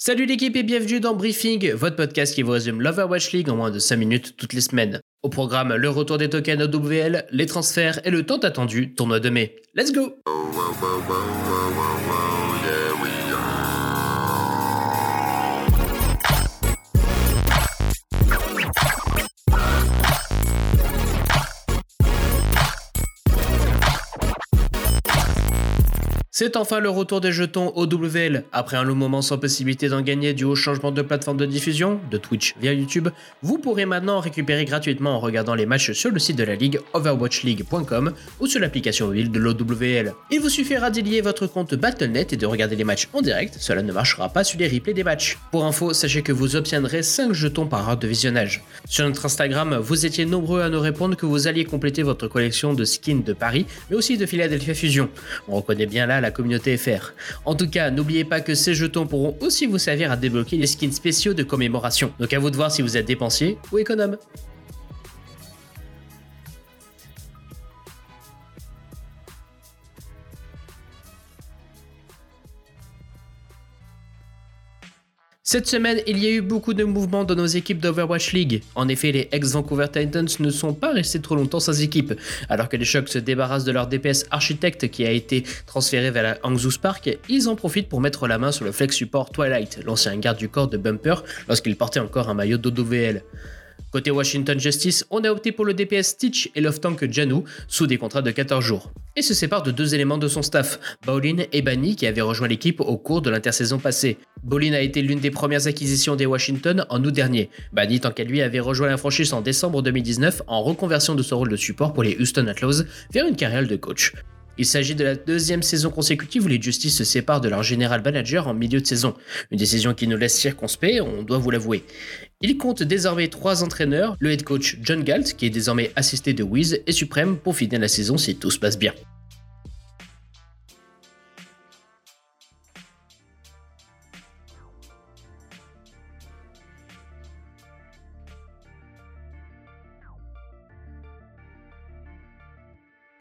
Salut l'équipe et bienvenue dans Briefing, votre podcast qui vous résume l'Overwatch League en moins de 5 minutes toutes les semaines. Au programme, le retour des tokens OWL, les transferts et le tant attendu tournoi de mai. Let's go C'est enfin le retour des jetons OWL. Après un long moment sans possibilité d'en gagner dû au changement de plateforme de diffusion, de Twitch via YouTube, vous pourrez maintenant récupérer gratuitement en regardant les matchs sur le site de la ligue overwatchleague.com ou sur l'application mobile de l'OWL. Il vous suffira d'y lier votre compte Battle.net et de regarder les matchs en direct, cela ne marchera pas sur les replays des matchs. Pour info, sachez que vous obtiendrez 5 jetons par heure de visionnage. Sur notre Instagram, vous étiez nombreux à nous répondre que vous alliez compléter votre collection de skins de Paris, mais aussi de Philadelphia Fusion. On reconnaît bien là la communauté FR. En tout cas, n'oubliez pas que ces jetons pourront aussi vous servir à débloquer les skins spéciaux de commémoration. Donc à vous de voir si vous êtes dépensier ou économe. Cette semaine, il y a eu beaucoup de mouvements dans nos équipes d'Overwatch League. En effet, les ex-Vancouver Titans ne sont pas restés trop longtemps sans équipe. Alors que les Chocs se débarrassent de leur DPS Architect qui a été transféré vers la Hangzhou Spark, ils en profitent pour mettre la main sur le flex support Twilight, l'ancien garde du corps de Bumper lorsqu'il portait encore un maillot d'OWL. Côté Washington Justice, on a opté pour le DPS Stitch et Love Tank Janu sous des contrats de 14 jours. Et se sépare de deux éléments de son staff, Bowlin et Bani qui avaient rejoint l'équipe au cours de l'intersaison passée. Bowlin a été l'une des premières acquisitions des Washington en août dernier. Bani, tant qu'à lui, avait rejoint la franchise en décembre 2019 en reconversion de son rôle de support pour les Houston Outlaws vers une carrière de coach. Il s'agit de la deuxième saison consécutive où les Justice se séparent de leur général manager en milieu de saison. Une décision qui nous laisse circonspect, on doit vous l'avouer. Il compte désormais trois entraîneurs, le head coach John Galt, qui est désormais assisté de Wiz, et Supreme pour finir la saison si tout se passe bien.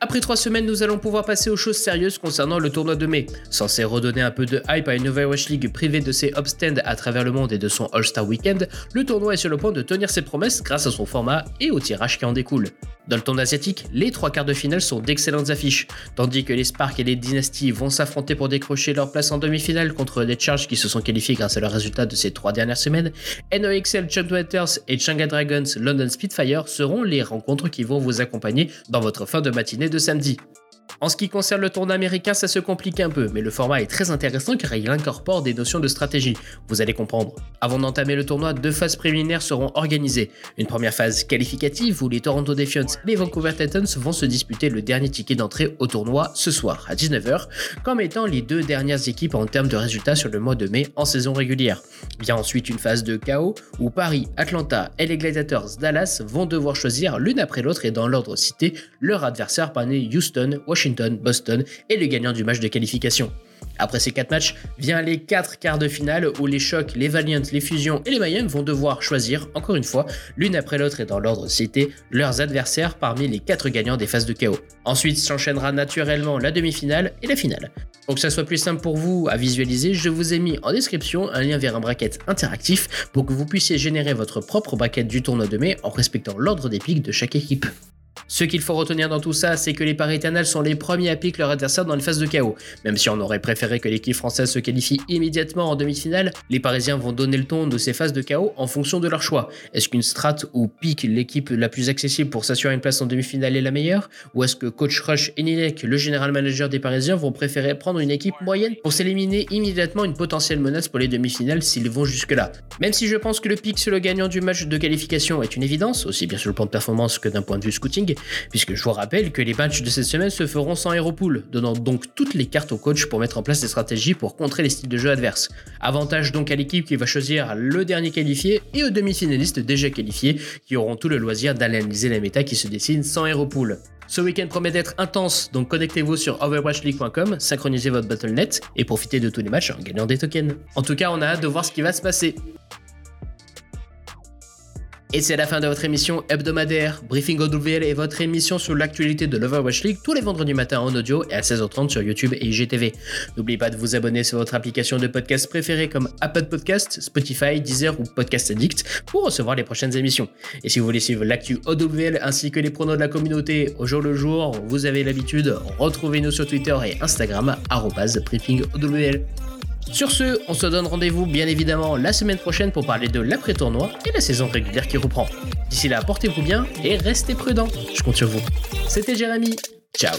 Après trois semaines, nous allons pouvoir passer aux choses sérieuses concernant le tournoi de mai. Censé redonner un peu de hype à une Overwatch League privée de ses upstands à travers le monde et de son All-Star Weekend, le tournoi est sur le point de tenir ses promesses grâce à son format et au tirage qui en découle. Dans le tournoi asiatique, les trois quarts de finale sont d'excellentes affiches, tandis que les Sparks et les Dynasties vont s'affronter pour décrocher leur place en demi-finale contre les Charges qui se sont qualifiés grâce à leurs résultats de ces trois dernières semaines. NOXL Chunkwatters et Changa Dragons London Spitfire seront les rencontres qui vont vous accompagner dans votre fin de matinée de samedi. En ce qui concerne le tournoi américain, ça se complique un peu, mais le format est très intéressant car il incorpore des notions de stratégie. Vous allez comprendre. Avant d'entamer le tournoi, deux phases préliminaires seront organisées. Une première phase qualificative où les Toronto Defiants et les Vancouver Titans vont se disputer le dernier ticket d'entrée au tournoi ce soir à 19h, comme étant les deux dernières équipes en termes de résultats sur le mois de mai en saison régulière. Vient ensuite une phase de chaos où Paris, Atlanta et les Gladiators Dallas vont devoir choisir l'une après l'autre et dans l'ordre cité leur adversaire parmi Houston, Washington Boston et le gagnant du match de qualification. Après ces 4 matchs, vient les 4 quarts de finale où les Chocs, les Valiant, les Fusions et les Mayhem vont devoir choisir, encore une fois, l'une après l'autre et dans l'ordre cité, leurs adversaires parmi les 4 gagnants des phases de chaos. Ensuite s'enchaînera naturellement la demi-finale et la finale. Pour que ça soit plus simple pour vous à visualiser, je vous ai mis en description un lien vers un bracket interactif pour que vous puissiez générer votre propre bracket du tournoi de mai en respectant l'ordre des pics de chaque équipe. Ce qu'il faut retenir dans tout ça, c'est que les Paris Eternals sont les premiers à piquer leur adversaire dans une phase de chaos. Même si on aurait préféré que l'équipe française se qualifie immédiatement en demi-finale, les Parisiens vont donner le ton de ces phases de chaos en fonction de leur choix. Est-ce qu'une strat ou pique l'équipe la plus accessible pour s'assurer une place en demi-finale est la meilleure? Ou est-ce que Coach Rush et Nilek, le général manager des Parisiens, vont préférer prendre une équipe moyenne pour s'éliminer immédiatement une potentielle menace pour les demi-finales s'ils vont jusque-là? Même si je pense que le pic sur le gagnant du match de qualification est une évidence, aussi bien sur le plan de performance que d'un point de vue scouting, puisque je vous rappelle que les matchs de cette semaine se feront sans Aeropool, donnant donc toutes les cartes au coach pour mettre en place des stratégies pour contrer les styles de jeu adverses. Avantage donc à l'équipe qui va choisir le dernier qualifié et aux demi-finalistes déjà qualifiés qui auront tout le loisir d'analyser la méta qui se dessine sans Aeropool. Ce week-end promet d'être intense, donc connectez-vous sur overwatchleague.com, synchronisez votre BattleNet et profitez de tous les matchs en gagnant des tokens. En tout cas, on a hâte de voir ce qui va se passer. Et c'est la fin de votre émission hebdomadaire. Briefing OWL est votre émission sur l'actualité de l'Overwatch League tous les vendredis matin en audio et à 16h30 sur YouTube et IGTV. N'oubliez pas de vous abonner sur votre application de podcast préférée comme Apple Podcast, Spotify, Deezer ou Podcast Addict pour recevoir les prochaines émissions. Et si vous voulez suivre l'actu OWL ainsi que les pronos de la communauté au jour le jour, vous avez l'habitude, retrouvez-nous sur Twitter et Instagram, briefingowl. Sur ce, on se donne rendez-vous bien évidemment la semaine prochaine pour parler de l'après-tournoi et la saison régulière qui reprend. D'ici là, portez-vous bien et restez prudents. Je compte sur vous. C'était Jérémy. Ciao.